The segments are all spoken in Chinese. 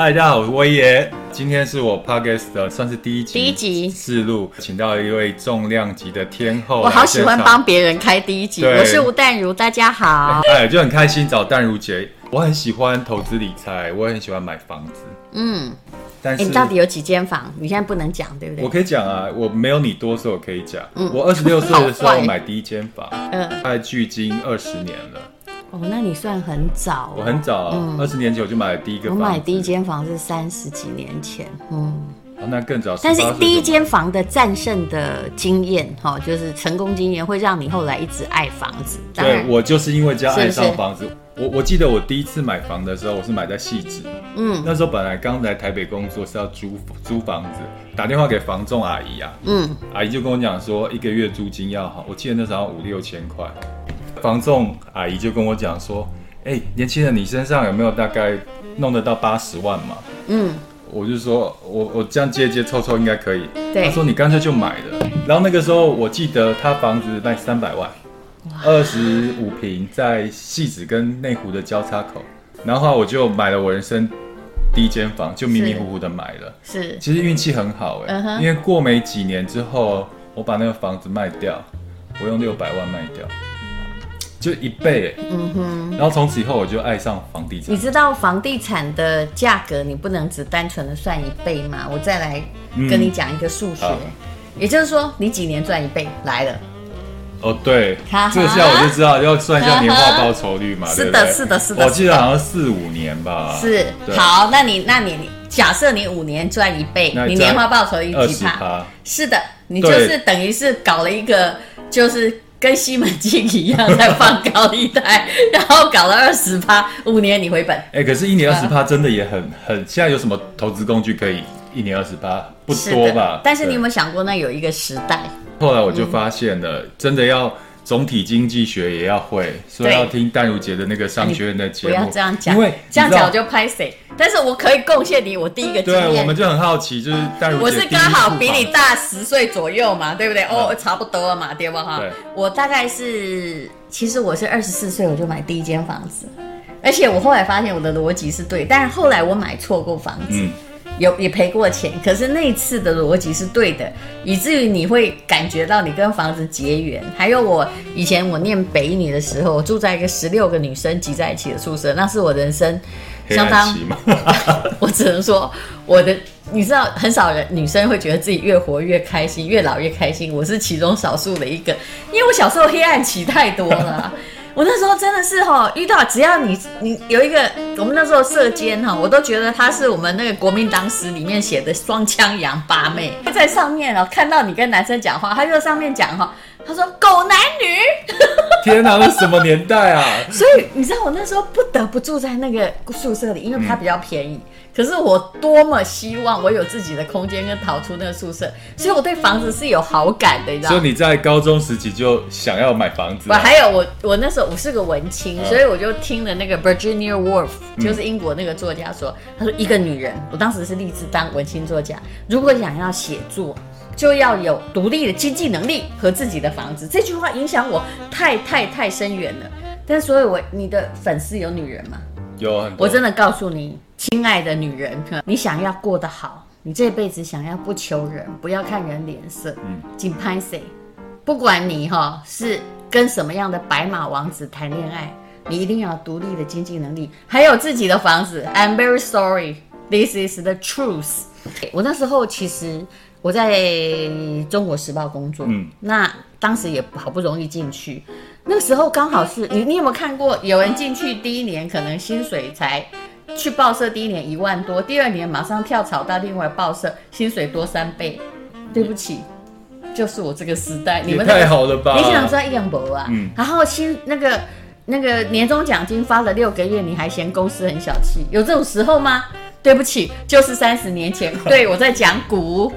嗨，大家好，我是威爷。今天是我 Podcast 的算是第一集，第一集试录，请到一位重量级的天后。我好喜欢帮别人开第一集。我是吴淡如，大家好。哎，就很开心找淡如姐。我很喜欢投资理财，我也很喜欢买房子。嗯，但是你到底有几间房？你现在不能讲，对不对？我可以讲啊，我没有你多，所以我可以讲。嗯，我二十六岁的时候 买第一间房，嗯，大概距今二十年了。哦，那你算很早。我很早，二十年前我就买了第一个房。我买第一间房是三十几年前，嗯，那更早。但是第一间房的战胜的经验，哈，就是成功经验，会让你后来一直爱房子。对，我就是因为这样爱上房子。我我记得我第一次买房的时候，我是买在汐止，嗯，那时候本来刚来台北工作是要租租房子，打电话给房仲阿姨啊，嗯，阿姨就跟我讲说一个月租金要好，我记得那时候五六千块。房仲阿姨就跟我讲说：“哎、欸，年轻人，你身上有没有大概弄得到八十万嘛？”嗯，我就说：“我我这样接接凑凑应该可以。”对，他说：“你干脆就买了。”然后那个时候我记得他房子卖三百万，二十五平在戏子跟内湖的交叉口，然后我就买了我人生第一间房，就迷迷糊糊的买了。是，其实运气很好哎、欸，uh 因为过没几年之后，我把那个房子卖掉，我用六百万卖掉。就一倍，嗯哼，然后从此以后我就爱上房地产。你知道房地产的价格，你不能只单纯的算一倍吗？我再来跟你讲一个数学，嗯、也就是说你几年赚一倍来了。哦，对，这个下我就知道要算一下年化报酬率嘛。是的，是的，是的。我记得好像四五年吧。是，好，那你那你假设你五年赚一倍，你年化报酬率几趴？是的，你就是等于是搞了一个就是。跟西门庆一样在放高利贷，然后搞了二十趴，五年你回本。哎、欸，可是，一年二十趴真的也很很。现在有什么投资工具可以一年二十趴？不多吧？但是你有没有想过，那有一个时代？后来我就发现了，嗯、真的要。总体经济学也要会，所以要听淡如姐的那个商学院的节目。不要这样讲，因为这样讲我就拍谁？但是我可以贡献你我第一个经验。对，我们就很好奇，就是淡如姐。我是刚好比你大十岁左右嘛，对不对？哦，差不多了嘛，对不哈？对。我大概是，其实我是二十四岁我就买第一间房子，而且我后来发现我的逻辑是对，但是后来我买错过房子。嗯有也赔过钱，可是那次的逻辑是对的，以至于你会感觉到你跟房子结缘。还有我以前我念北一女的时候，我住在一个十六个女生挤在一起的宿舍，那是我人生相当，我只能说我的，你知道很少人女生会觉得自己越活越开心，越老越开心，我是其中少数的一个，因为我小时候黑暗期太多了。我那时候真的是哈，遇到只要你你有一个，我们那时候射箭哈，我都觉得他是我们那个国民党史里面写的双枪杨八妹，在上面哦，看到你跟男生讲话，他就在上面讲哈，他说狗男女，天哪，那什么年代啊？所以你知道我那时候不得不住在那个宿舍里，因为它比较便宜。嗯可是我多么希望我有自己的空间跟逃出那个宿舍，所以我对房子是有好感的，你知道吗？所以你在高中时期就想要买房子啊？我还有我，我那时候我是个文青，所以我就听了那个 Virginia Woolf，就是英国那个作家说，他说一个女人，我当时是立志当文青作家，如果想要写作，就要有独立的经济能力和自己的房子。这句话影响我太太太深远了。但是所以我你的粉丝有女人吗？有，我真的告诉你。亲爱的女人，你想要过得好，你这辈子想要不求人，不要看人脸色，嗯，仅拍谁？不管你哈是跟什么样的白马王子谈恋爱，你一定要独立的经济能力，还有自己的房子。I'm very sorry, this is the truth。我那时候其实我在中国时报工作，嗯，那当时也好不容易进去，那个时候刚好是你，你有没有看过有人进去第一年可能薪水才？去报社第一年一万多，第二年马上跳槽到另外报社，薪水多三倍。对不起，就是我这个时代，你们、那个、太好了吧？你想赚一两百啊？嗯。然后薪那个那个年终奖金发了六个月，你还嫌公司很小气？有这种时候吗？对不起，就是三十年前。对，我在讲股。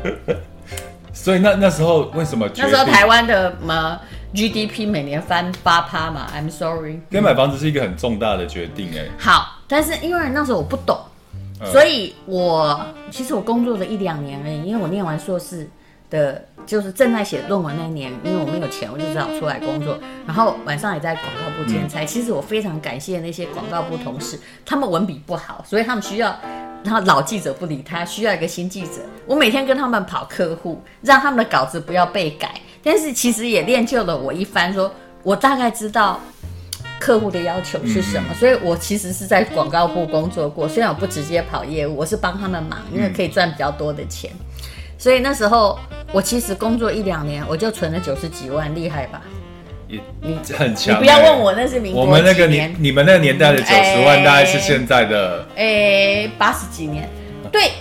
所以那那时候为什么？那时候台湾的什么 GDP 每年翻八趴嘛？I'm sorry。跟买房子是一个很重大的决定哎、欸。好。但是因为那时候我不懂，所以我其实我工作了一两年而已。因为我念完硕士的，就是正在写论文那一年，因为我没有钱，我就只好出来工作。然后晚上也在广告部兼差。其实我非常感谢那些广告部同事，他们文笔不好，所以他们需要然后老记者不理他，需要一个新记者。我每天跟他们跑客户，让他们的稿子不要被改。但是其实也练就了我一番，说我大概知道客户的要求是什么。嗯、所以我其实是在广告部工作过，虽然我不直接跑业务，我是帮他们忙，因为可以赚比较多的钱。嗯、所以那时候我其实工作一两年，我就存了九十几万，厉害吧？你很强，你不要问我那是民国，我们那个年，你们那个年代的九十万大概是现在的，哎，八十几年。对，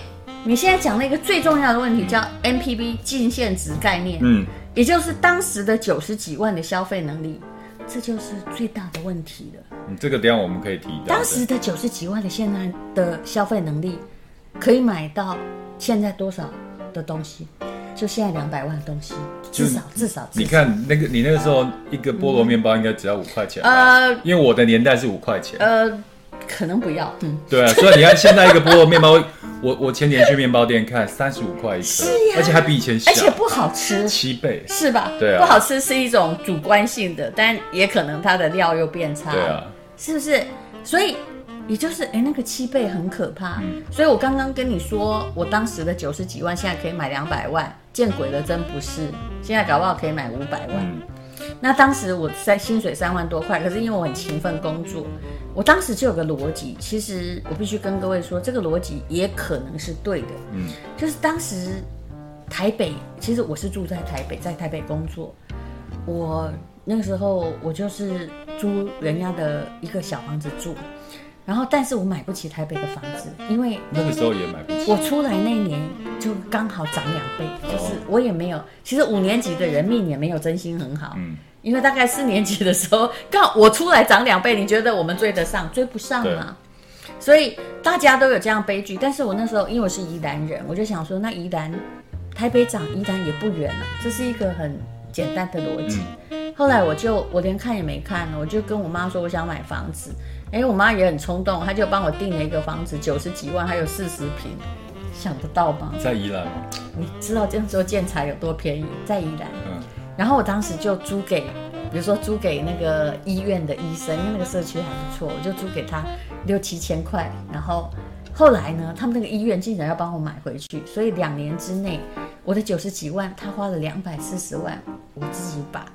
你现在讲那个最重要的问题叫 NPV 净现值概念，嗯，也就是当时的九十几万的消费能力，这就是最大的问题了。嗯，这个等下我们可以提到。当时的九十几万的现在的消费能力，可以买到现在多少的东西？就现在两百万的东西，至少至少。你看那个，你那个时候一个菠萝面包应该只要五块钱。呃，因为我的年代是五块钱。呃，可能不要。嗯，对啊，所以你看现在一个菠萝面包，我我前年去面包店看，三十五块一颗，而且还比以前小，而且不好吃，七倍，是吧？对啊，不好吃是一种主观性的，但也可能它的料又变差，对啊，是不是？所以。也就是哎，那个七倍很可怕，嗯、所以我刚刚跟你说，我当时的九十几万，现在可以买两百万，见鬼了，真不是，现在搞不好可以买五百万。嗯、那当时我在薪水三万多块，可是因为我很勤奋工作，我当时就有个逻辑，其实我必须跟各位说，这个逻辑也可能是对的，嗯，就是当时台北，其实我是住在台北，在台北工作，我那个时候我就是租人家的一个小房子住。然后，但是我买不起台北的房子，因为那个时候也买不起。我出来那年就刚好涨两倍，就是我也没有。其实五年级的人命也没有真心很好，嗯，因为大概四年级的时候，刚好我出来涨两倍，你觉得我们追得上？追不上嘛。所以大家都有这样悲剧。但是我那时候因为我是宜兰人，我就想说，那宜兰台北涨，宜兰也不远了，这是一个很简单的逻辑。嗯、后来我就我连看也没看，我就跟我妈说，我想买房子。哎，我妈也很冲动，她就帮我订了一个房子，九十几万，还有四十平，想得到吗？在宜兰吗？你知道这时候建材有多便宜？在宜兰。嗯。然后我当时就租给，比如说租给那个医院的医生，因为那个社区还不错，我就租给他六七千块。然后后来呢，他们那个医院竟然要帮我买回去，所以两年之内，我的九十几万，他花了两百四十万，我自己把。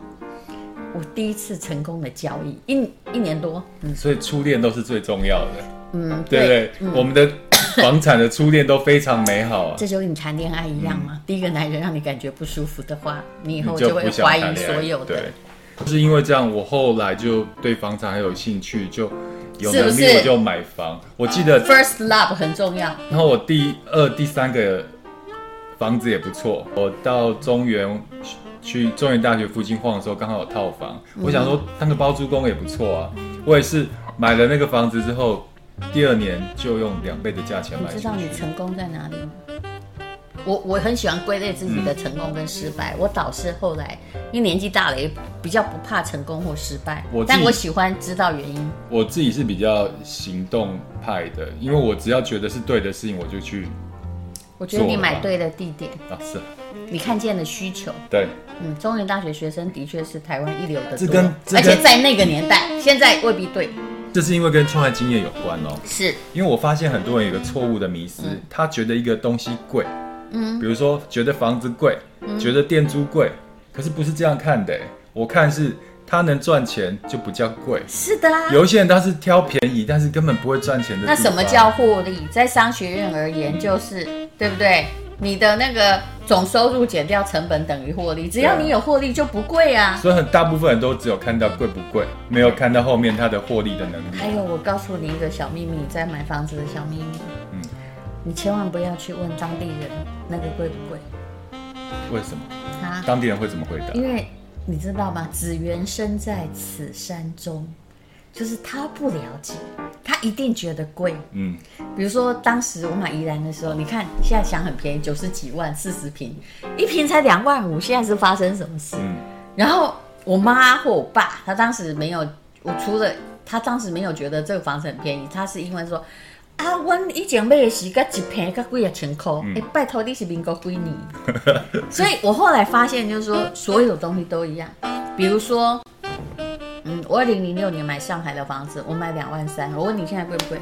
我第一次成功的交易，一一年多，嗯，所以初恋都是最重要的，嗯，对不对？嗯、我们的 房产的初恋都非常美好啊，这就跟你谈恋爱一样嘛。嗯、第一个男人让你感觉不舒服的话，你以后就会怀疑所有的。对，就是因为这样，我后来就对房产很有兴趣，就有能力我就买房。是是我记得 first love 很重要。然后我第二、第三个房子也不错，我到中原。去中原大学附近晃的时候，刚好有套房。嗯、我想说，当个包租公也不错啊。我也是买了那个房子之后，第二年就用两倍的价钱买。你知道你成功在哪里吗？我我很喜欢归类自己的成功跟失败。嗯、我导师后来因为年纪大了，也比较不怕成功或失败。我但我喜欢知道原因。我自己是比较行动派的，因为我只要觉得是对的事情，我就去。我觉得你买对了地点。啊，是。你看见了需求，对，嗯，中原大学学生的确是台湾一流的，这跟，而且在那个年代，现在未必对。这是因为跟创业经验有关哦，是。因为我发现很多人有个错误的迷思，他觉得一个东西贵，嗯，比如说觉得房子贵，觉得店租贵，可是不是这样看的，我看是他能赚钱就比较贵，是的，有一些人他是挑便宜，但是根本不会赚钱的。那什么叫获利？在商学院而言，就是对不对？你的那个总收入减掉成本等于获利，只要你有获利就不贵啊。所以很大部分人都只有看到贵不贵，没有看到后面它的获利的能力。还有，我告诉你一个小秘密，在买房子的小秘密，嗯，你千万不要去问当地人那个贵不贵。为什么？啊？当地人会怎么回答？因为你知道吗？只缘身在此山中。就是他不了解，他一定觉得贵。嗯，比如说当时我买宜兰的时候，你看现在想很便宜，九十几万，四十平，一平才两万五，现在是发生什么事？嗯，然后我妈或我爸，他当时没有，我除了他当时没有觉得这个房子很便宜，他是因为说啊，我以前买的是个一坪个几啊千块，哎、嗯，拜托你是民国几年？所以我后来发现就是说，所有东西都一样，比如说。嗯，我二零零六年买上海的房子，我买两万三。我问你现在贵不贵？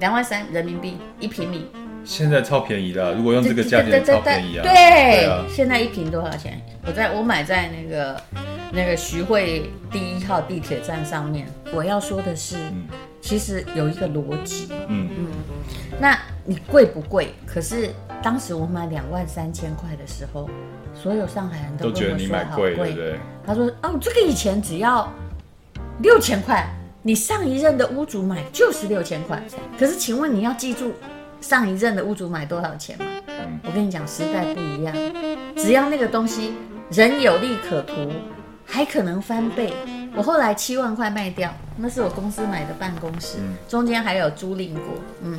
两万三人民币一平米，现在超便宜的，如果用这个价钱超便宜啊！对，现在一平多少钱？我在我买在那个那个徐汇第一号地铁站上面。我要说的是，嗯、其实有一个逻辑，嗯嗯，那你贵不贵？可是当时我买两万三千块的时候，所有上海人都，都觉得你买贵，对不对？他说：“哦，这个以前只要六千块，你上一任的屋主买就是六千块。可是，请问你要记住。”上一任的屋主买多少钱吗？嗯，我跟你讲，时代不一样，只要那个东西人有利可图，还可能翻倍。我后来七万块卖掉，那是我公司买的办公室，中间还有租赁过。嗯，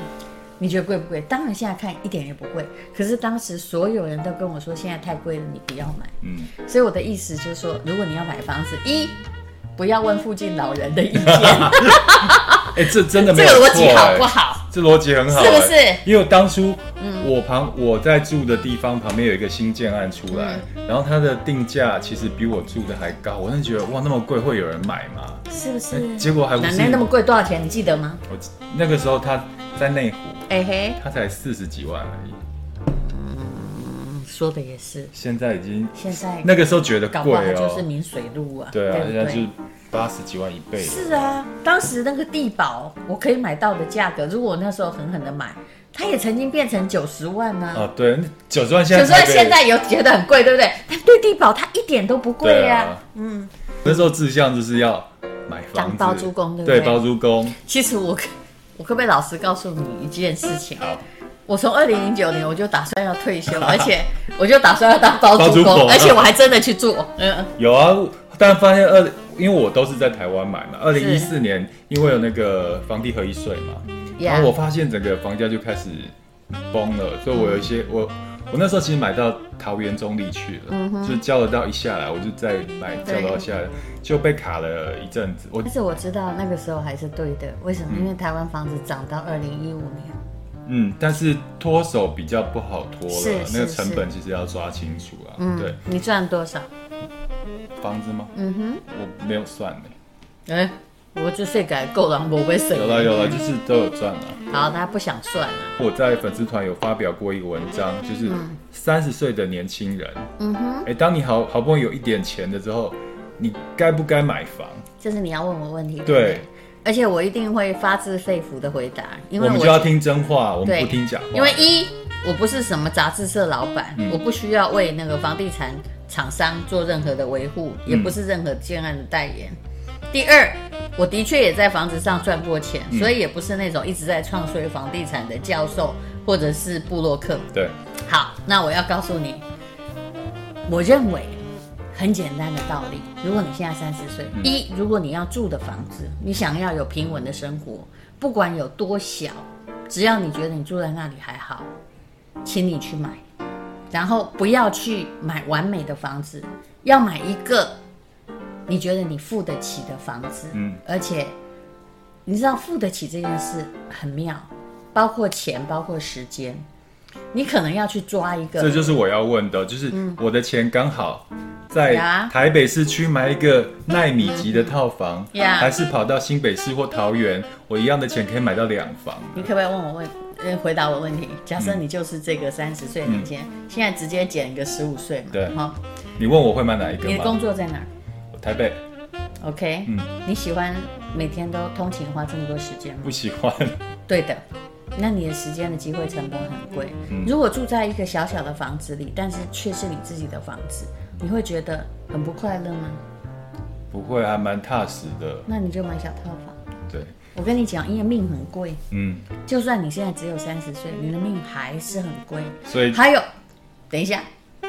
你觉得贵不贵？当然现在看一点也不贵，可是当时所有人都跟我说现在太贵了，你不要买。嗯，所以我的意思就是说，如果你要买房子，一不要问附近老人的意见。哎，这真的没有错，这个逻辑好不好？这逻辑很好，是不是？因为当初我旁我在住的地方旁边有一个新建案出来，然后它的定价其实比我住的还高，我真的觉得哇，那么贵会有人买吗？是不是？结果还。奶奶那么贵多少钱？你记得吗？我那个时候他在内湖，哎嘿，他才四十几万而已。嗯，说的也是。现在已经现在那个时候觉得贵哦，就是明水路啊，对啊，现在就。八十几万一倍，是啊，当时那个地保我可以买到的价格，如果我那时候狠狠的买，它也曾经变成九十万呢。啊，对，九十万现在九十万现在有觉得很贵，对不对？但对地保它一点都不贵呀。嗯，那时候志向就是要买房子，包租公，对不对？对，包租公。其实我我可不可以老实告诉你一件事情？我从二零零九年我就打算要退休，而且我就打算要当包租公，而且我还真的去做。嗯，有啊，但发现二。因为我都是在台湾买嘛，二零一四年因为有那个房地合一税嘛，然后我发现整个房价就开始崩了，所以我有一些我我那时候其实买到桃园中坜去了，嗯，就是交得到一下来，我就再买交得到下来就被卡了一阵子。我但是我知道那个时候还是对的，为什么？因为台湾房子涨到二零一五年，嗯，但是脱手比较不好脱了，那个成本其实要抓清楚啊。嗯，对，你赚多少？房子吗？嗯哼，我没有算呢。哎，我就税改够了，我不会省。有了有了，就是都有赚了。好，他不想算了。我在粉丝团有发表过一个文章，就是三十岁的年轻人，嗯哼，哎，当你好好不容易有一点钱的时候，你该不该买房？这是你要问我问题。对，而且我一定会发自肺腑的回答，因为我们就要听真话，我们不听假话。因为一，我不是什么杂志社老板，我不需要为那个房地产。厂商做任何的维护，也不是任何建案的代言。嗯、第二，我的确也在房子上赚过钱，嗯、所以也不是那种一直在创衰房地产的教授或者是布洛克。对，好，那我要告诉你，我认为很简单的道理。如果你现在三十岁，嗯、一，如果你要住的房子，你想要有平稳的生活，不管有多小，只要你觉得你住在那里还好，请你去买。然后不要去买完美的房子，要买一个你觉得你付得起的房子。嗯，而且你知道付得起这件事很妙，包括钱，包括时间，你可能要去抓一个。这就是我要问的，就是我的钱刚好在台北市区买一个奈米级的套房，还是跑到新北市或桃园，我一样的钱可以买到两房？你可不可以问我问？回答我问题。假设你就是这个三十岁年轻人，嗯、现在直接减一个十五岁嘛？对，好。你问我会买哪一个？你的工作在哪儿？台北。OK。嗯。你喜欢每天都通勤花这么多时间吗？不喜欢。对的。那你的时间的机会成本很贵。嗯。如果住在一个小小的房子里，但是却是你自己的房子，你会觉得很不快乐吗？不会，还蛮踏实的。那你就买小套房。对。我跟你讲，因为命很贵，嗯，就算你现在只有三十岁，你的命还是很贵。所以还有，等一下，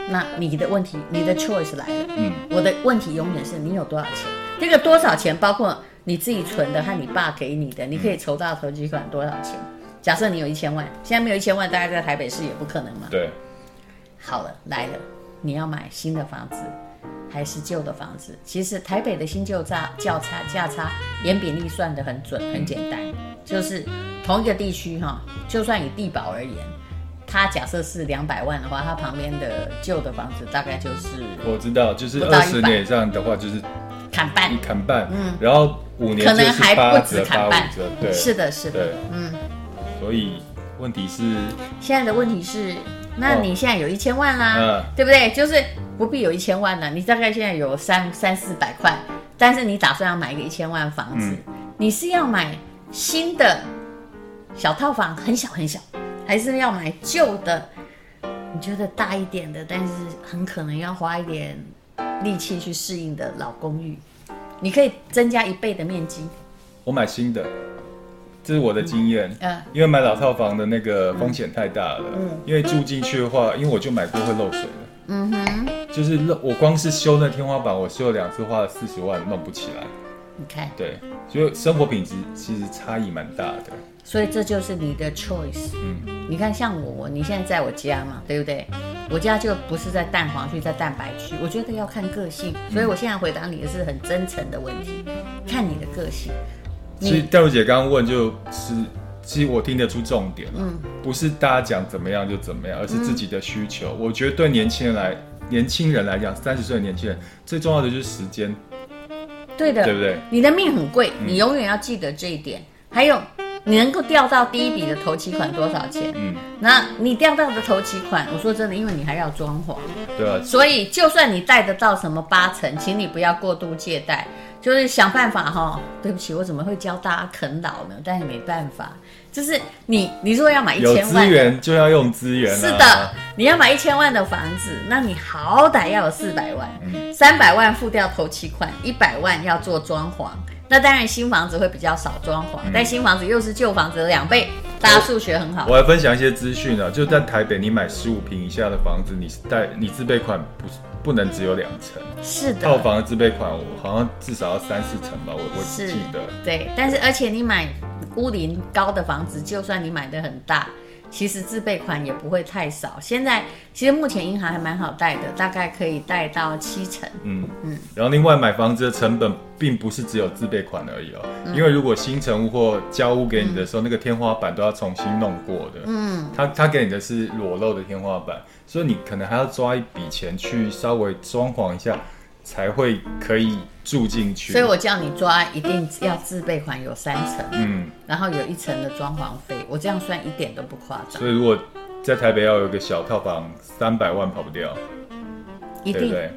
那你的问题，你的 choice 来了，嗯，我的问题永远是你有多少钱？这个多少钱包括你自己存的和你爸给你的，你可以筹到投机款多少钱？假设你有一千万，现在没有一千万，大概在台北市也不可能嘛。对，好了，来了，你要买新的房子。还是旧的房子，其实台北的新旧价价差价差，沿比例算得很准，很简单，就是同一个地区哈，就算以地保而言，它假设是两百万的话，它旁边的旧的房子大概就是我知道，就是二十年以上的话就是砍半，砍半，嗯，然后五年可能还不止砍半，对，是的，是的，嗯，所以问题是，现在的问题是，那你现在有一千万啦，对不对？就是不必有一千万了，你大概现在有三三四百块，但是你打算要买一个一千万房子，嗯、你是要买新的小套房，很小很小，还是要买旧的？你觉得大一点的，但是很可能要花一点力气去适应的老公寓，你可以增加一倍的面积。我买新的，这是我的经验。嗯，嗯，因为买老套房的那个风险太大了。嗯，因为住进去的话，因为我就买过会漏水的。嗯哼，就是漏，我光是修那天花板，我修了两次，花了四十万，弄不起来。你看，对，所以生活品质其实差异蛮大的。所以这就是你的 choice。嗯，你看，像我，你现在在我家嘛，对不对？我家就不是在蛋黄区，在蛋白区。我觉得要看个性，所以我现在回答你的是很真诚的问题，看你的个性。所以戴茹姐刚刚问，就是其实我听得出重点，嗯，不是大家讲怎么样就怎么样，而是自己的需求。嗯，我觉得对年轻人来，年轻人来讲，三十岁的年轻人最重要的就是时间。对的，对不对？你的命很贵，你永远要记得这一点。嗯、还有，你能够调到第一笔的头期款多少钱？嗯，那你调到的头期款，我说真的，因为你还要装潢，对啊，所以就算你贷得到什么八成，请你不要过度借贷。就是想办法哈，对不起，我怎么会教大家啃老呢？但是没办法，就是你你如果要买一千万，有资源就要用资源。是的，你要买一千万的房子，那你好歹要有四百万，三百万付掉头期款，一百万要做装潢。那当然新房子会比较少装潢，但新房子又是旧房子的两倍。大家数学很好。我来分享一些资讯啊，就在台北，你买十五平以下的房子，你是贷你自备款不是。不能只有两层，是的。套房的自备款，我好像至少要三四层吧，我我记得。对，但是而且你买屋龄高的房子，就算你买的很大，其实自备款也不会太少。现在其实目前银行还蛮好贷的，大概可以贷到七成。嗯嗯。然后另外买房子的成本，并不是只有自备款而已哦，嗯、因为如果新成屋或交屋给你的时候，嗯、那个天花板都要重新弄过的。嗯。他他给你的是裸露的天花板。所以你可能还要抓一笔钱去稍微装潢一下，才会可以住进去。所以我叫你抓，一定要自备款有三层，嗯，然后有一层的装潢费，我这样算一点都不夸张。所以如果在台北要有一个小套房，三百万跑不掉，一定对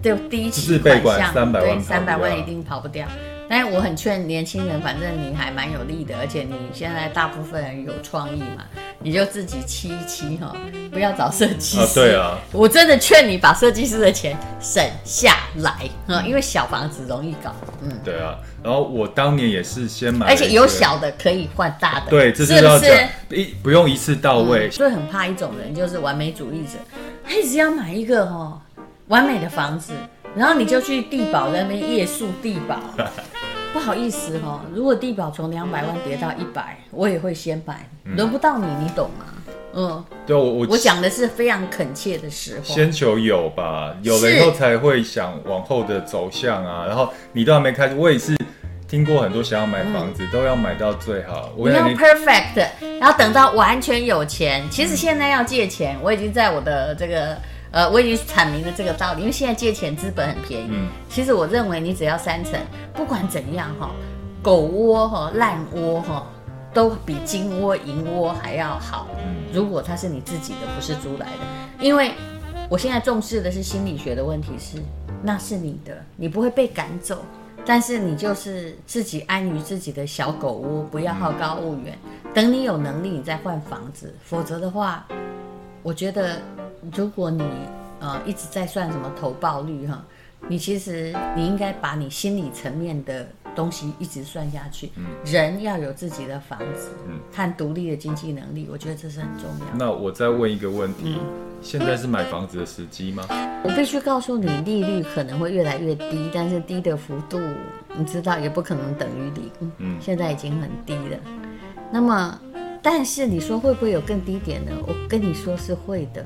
对，对，第一期自备款三百万，三百万一定跑不掉。但是我很劝年轻人，反正你还蛮有力的，而且你现在大部分人有创意嘛，你就自己漆一漆哈，不要找设计师。啊对啊，我真的劝你把设计师的钱省下来哈，因为小房子容易搞。嗯，对啊。然后我当年也是先买，而且有小的可以换大的。对，这是要讲一不用一次到位。嗯，所以很怕一种人，就是完美主义者，他一直要买一个哈完美的房子。然后你就去帝宝在那边夜宿帝宝，不好意思哈、哦，如果地表从两百万跌到一百，我也会先买，轮不到你，你懂吗？嗯，对，我我我讲的是非常恳切的实话，先求有吧，有了以后才会想往后的走向啊。然后你都还没开始，我也是听过很多想要买房子、嗯、都要买到最好，我要 perfect，然后等到完全有钱。其实现在要借钱，我已经在我的这个。呃，我已经阐明了这个道理，因为现在借钱资本很便宜。嗯，其实我认为你只要三成，不管怎样哈，狗窝哈、烂窝哈，都比金窝银窝还要好。嗯，如果它是你自己的，不是租来的，因为我现在重视的是心理学的问题是，那是你的，你不会被赶走，但是你就是自己安于自己的小狗窝，不要好高骛远。等你有能力，你再换房子，否则的话，我觉得。如果你呃一直在算什么投报率哈，你其实你应该把你心理层面的东西一直算下去。嗯，人要有自己的房子，嗯，和独立的经济能力，我觉得这是很重要。那我再问一个问题，嗯，现在是买房子的时机吗？我必须告诉你，利率可能会越来越低，但是低的幅度，你知道也不可能等于零。嗯，现在已经很低了。那么，但是你说会不会有更低点呢？我跟你说是会的。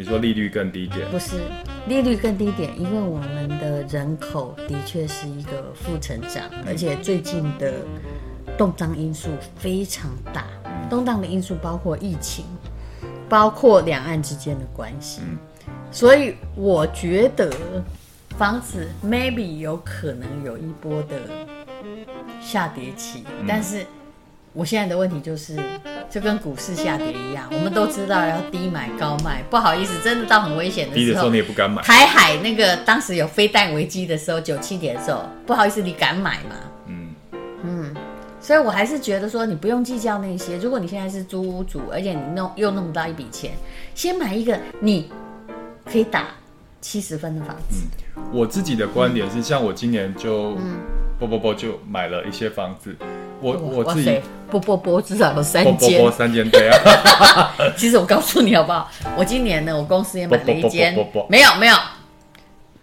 你说利率更低点？不是，利率更低点，因为我们的人口的确是一个负成长，而且最近的动荡因素非常大。动荡的因素包括疫情，包括两岸之间的关系。所以我觉得房子 maybe 有可能有一波的下跌期，但是我现在的问题就是。就跟股市下跌一样，我们都知道要低买高卖，不好意思，真的到很危险的时候，低的时候你也不敢买。台海那个当时有飞弹危机的时候，九七年的时候，不好意思，你敢买吗？嗯嗯，所以我还是觉得说，你不用计较那些。如果你现在是租屋主，而且你弄又弄不到一笔钱，先买一个你可以打七十分的房子。嗯，我自己的观点是，嗯、像我今年就不不不就买了一些房子。我我自己波波波至少有三间，波波三间对啊。其实我告诉你好不好？我今年呢，我公司也买了一间，没有没有，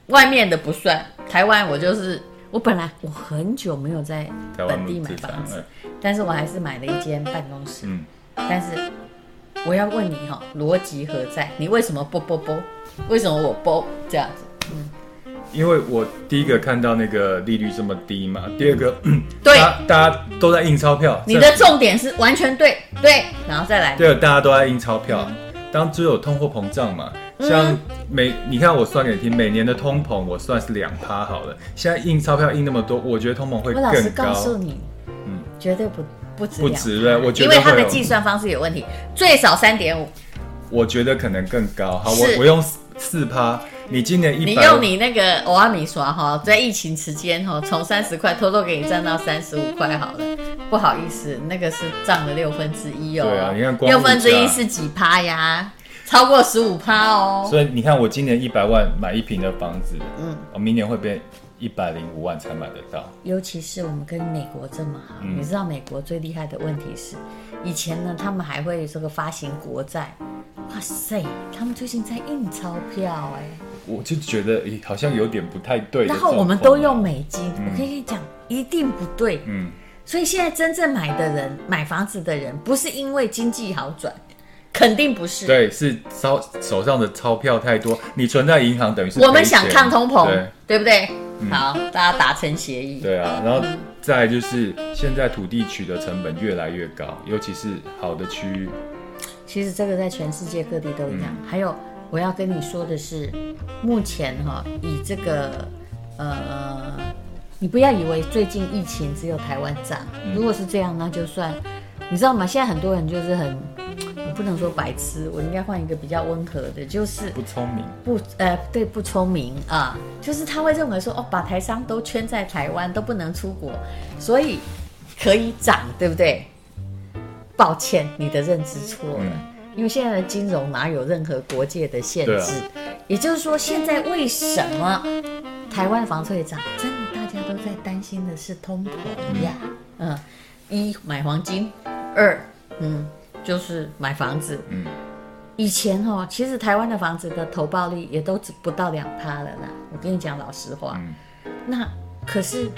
外面的不算。台湾我就是我本来我很久没有在本地买房子，但是我还是买了一间办公室。嗯，但是我要问你哈，逻辑何在？你为什么波波波？为什么我波这样子？嗯。因为我第一个看到那个利率这么低嘛，第二个，对，大家都在印钞票。你的重点是完全对，对，然后再来。对，大家都在印钞票，当只有通货膨胀嘛，像每你看我算给你听，每年的通膨我算是两趴好了。现在印钞票印那么多，我觉得通膨会更高。我老实告诉你，嗯，绝对不不止不止了，我觉得因为它的计算方式有问题，最少三点五。我觉得可能更高。好，我我用四趴。你今年一，你用你那个欧阿米刷哈，在疫情期间哈，从三十块偷偷给你涨到三十五块好了。不好意思，那个是涨了六分之一哦。对啊，你看六分之一是几趴呀？超过十五趴哦。所以你看，我今年一百万买一平的房子，嗯，我明年会变一百零五万才买得到。尤其是我们跟美国这么好，嗯、你知道美国最厉害的问题是，以前呢，他们还会这个发行国债。哇塞，他们最近在印钞票哎。我就觉得，哎，好像有点不太对。然后我们都用美金，嗯、我可以跟你讲，一定不对。嗯，所以现在真正买的人，买房子的人，不是因为经济好转，肯定不是。对，是钞手上的钞票太多，你存在银行等于是。我们想抗通膨，对，对不对？嗯、好，大家达成协议。对啊，然后再就是现在土地取得成本越来越高，尤其是好的区域。其实这个在全世界各地都一样，嗯、还有。我要跟你说的是，目前哈，以这个呃，你不要以为最近疫情只有台湾涨，如果是这样，那就算，你知道吗？现在很多人就是很，我不能说白痴，我应该换一个比较温和的，就是不聪明，不呃，对，不聪明啊，就是他会认为说，哦，把台商都圈在台湾，都不能出国，所以可以涨，对不对？抱歉，你的认知错了。嗯因为现在的金融哪有任何国界的限制？啊、也就是说，现在为什么台湾房子会涨？真的，大家都在担心的是通膨呀。嗯，嗯，一买黄金，二嗯就是买房子。嗯，以前哦，其实台湾的房子的投报率也都只不到两趴了啦。我跟你讲老实话，嗯、那可是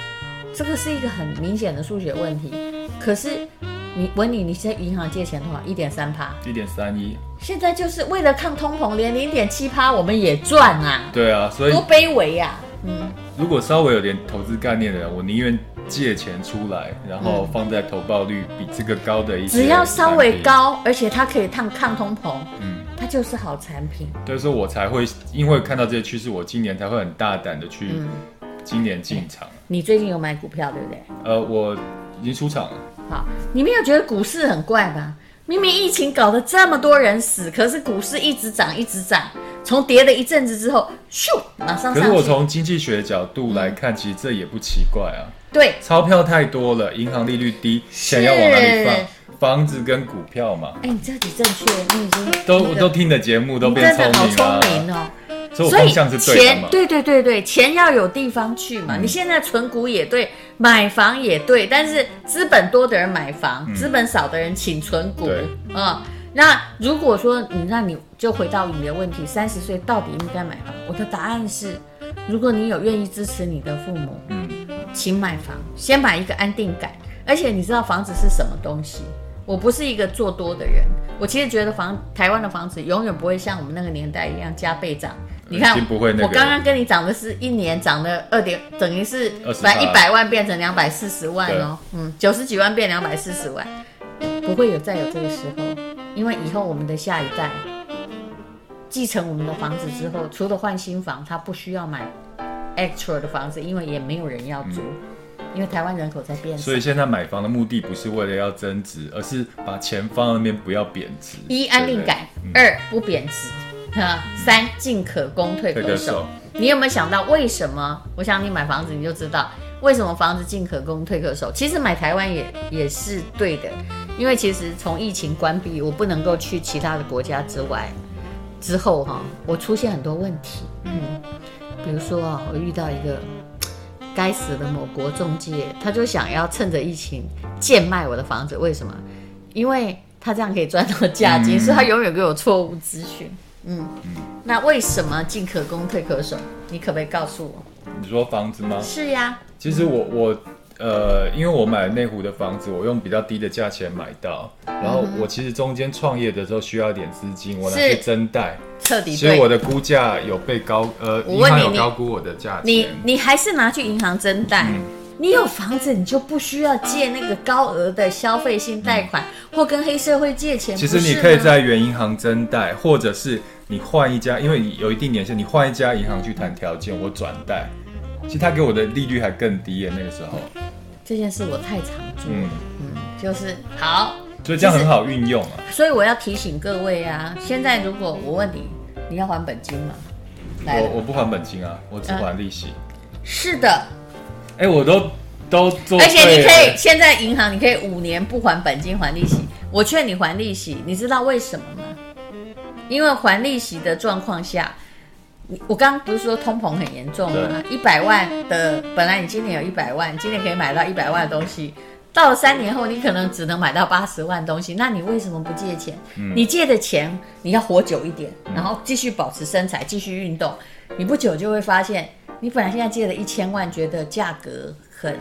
这个是一个很明显的数学问题。可是。你问你，你在银行借钱的话，一点三趴，一点三一。现在就是为了抗通膨，连零点七趴我们也赚啊。对啊，所以多卑微呀、啊。嗯，如果稍微有点投资概念的人，我宁愿借钱出来，然后放在投报率比这个高的一些。只要稍微高，而且它可以抗抗通膨，嗯，它就是好产品。所以说我才会因为看到这些趋势，我今年才会很大胆的去今年进场、嗯。你最近有买股票对不对？呃，我已经出场了。好，你没有觉得股市很怪吧？明明疫情搞得这么多人死，可是股市一直涨，一直涨。从跌了一阵子之后，咻，马上。可是我从经济学角度来看，嗯、其实这也不奇怪啊。对，钞票太多了，银行利率低，想要往哪里放？房子跟股票嘛。哎，你这题正确，你已经都都听的节目都变聪明了。好聪明哦。所以钱对对对对，钱要有地方去嘛。嗯、你现在存股也对，买房也对，但是资本多的人买房，资、嗯、本少的人请存股。对嗯，那如果说你那你就回到你的问题，三十岁到底应该买房？我的答案是，如果你有愿意支持你的父母，嗯，请买房，先买一个安定感。而且你知道房子是什么东西？我不是一个做多的人，我其实觉得房台湾的房子永远不会像我们那个年代一样加倍涨。你看，我刚刚跟你讲的是一年涨了二点，等于是把一百万变成两百四十万哦。嗯，九十几万变两百四十万，不会有再有这个时候，因为以后我们的下一代继承我们的房子之后，除了换新房，他不需要买 extra 的房子，因为也没有人要租。因为台湾人口在变少。所以现在买房的目的不是为了要增值，而是把钱放在那边不要贬值。一安定感，嗯、二不贬值，哈，三进可攻退可守。可守你有没有想到为什么？我想你买房子你就知道为什么房子进可攻退可守。其实买台湾也也是对的，因为其实从疫情关闭，我不能够去其他的国家之外。之后哈，我出现很多问题，嗯，比如说啊，我遇到一个该死的某国中介，他就想要趁着疫情贱卖我的房子，为什么？因为他这样可以赚到价金，嗯、所以他永远给我错误资讯，嗯，那为什么进可攻退可守？你可不可以告诉我？你说房子吗？是呀，其实我我。呃，因为我买内湖的房子，我用比较低的价钱买到，然后我其实中间创业的时候需要一点资金，我拿去增贷，彻底，所以我的估价有被高，呃，银行有高估我的价钱。你你还是拿去银行增贷，嗯、你有房子你就不需要借那个高额的消费性贷款，嗯、或跟黑社会借钱。其实你可以在原银行增贷，或者是你换一家，因为你有一定年限，你换一家银行去谈条件，我转贷。其实他给我的利率还更低耶，那个时候。这件事我太常做了，嗯，嗯，就是好，所以这样很好运用啊。所以我要提醒各位啊，现在如果我问你，你要还本金吗？我我不还本金啊，我只还利息。嗯、是的。哎、欸，我都都做。而且你可以现在银行你可以五年不还本金还利息，我劝你还利息，你知道为什么吗？因为还利息的状况下。我刚刚不是说通膨很严重吗？一百万的本来你今年有一百万，今年可以买到一百万的东西，到了三年后你可能只能买到八十万的东西，那你为什么不借钱？嗯、你借的钱你要活久一点，然后继续保持身材，继续运动，你不久就会发现，你本来现在借了一千万，觉得价格很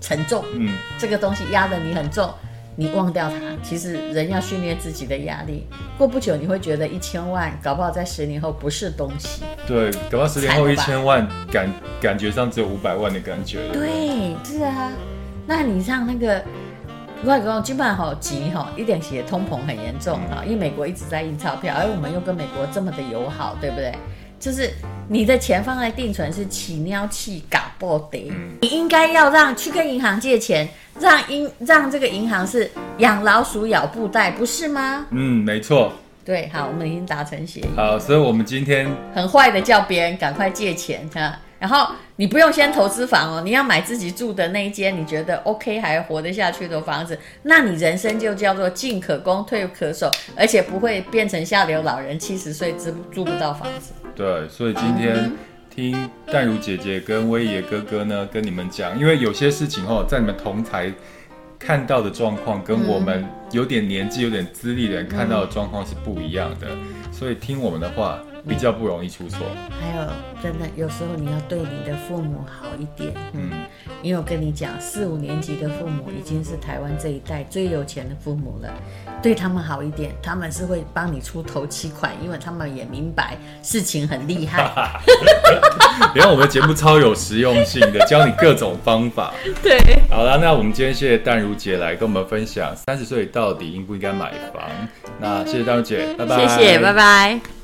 沉重，嗯，这个东西压得你很重。你忘掉它，其实人要训练自己的压力。过不久你会觉得一千万，搞不好在十年后不是东西。对，搞不好十年后一千万感感觉上只有五百万的感觉了。对，是啊。那你像那个外国基本上好急哈，一点血通膨很严重哈，因为美国一直在印钞票，而我们又跟美国这么的友好，对不对？就是你的钱放在定存是起尿气搞不得，嗯、你应该要让去跟银行借钱，让银让这个银行是养老鼠咬布袋，不是吗？嗯，没错。对，好，我们已经达成协议。好，所以我们今天很坏的叫别人赶快借钱哈，然后你不用先投资房哦，你要买自己住的那一间你觉得 OK 还活得下去的房子，那你人生就叫做进可攻退可守，而且不会变成下流老人，七十岁住住不到房子。对，所以今天听淡如姐姐跟威爷哥哥呢跟你们讲，因为有些事情哦，在你们同台看到的状况，跟我们有点年纪、有点资历的人看到的状况是不一样的，所以听我们的话。比较不容易出错，还有真的有时候你要对你的父母好一点，嗯，因为我跟你讲，四五年级的父母已经是台湾这一代最有钱的父母了，对他们好一点，他们是会帮你出头期款，因为他们也明白事情很厉害。你看我们节目超有实用性的，教你各种方法。对，好了，那我们今天谢谢淡如姐来跟我们分享三十岁到底应不应该买房。那谢谢淡如姐，拜拜。谢谢，拜拜。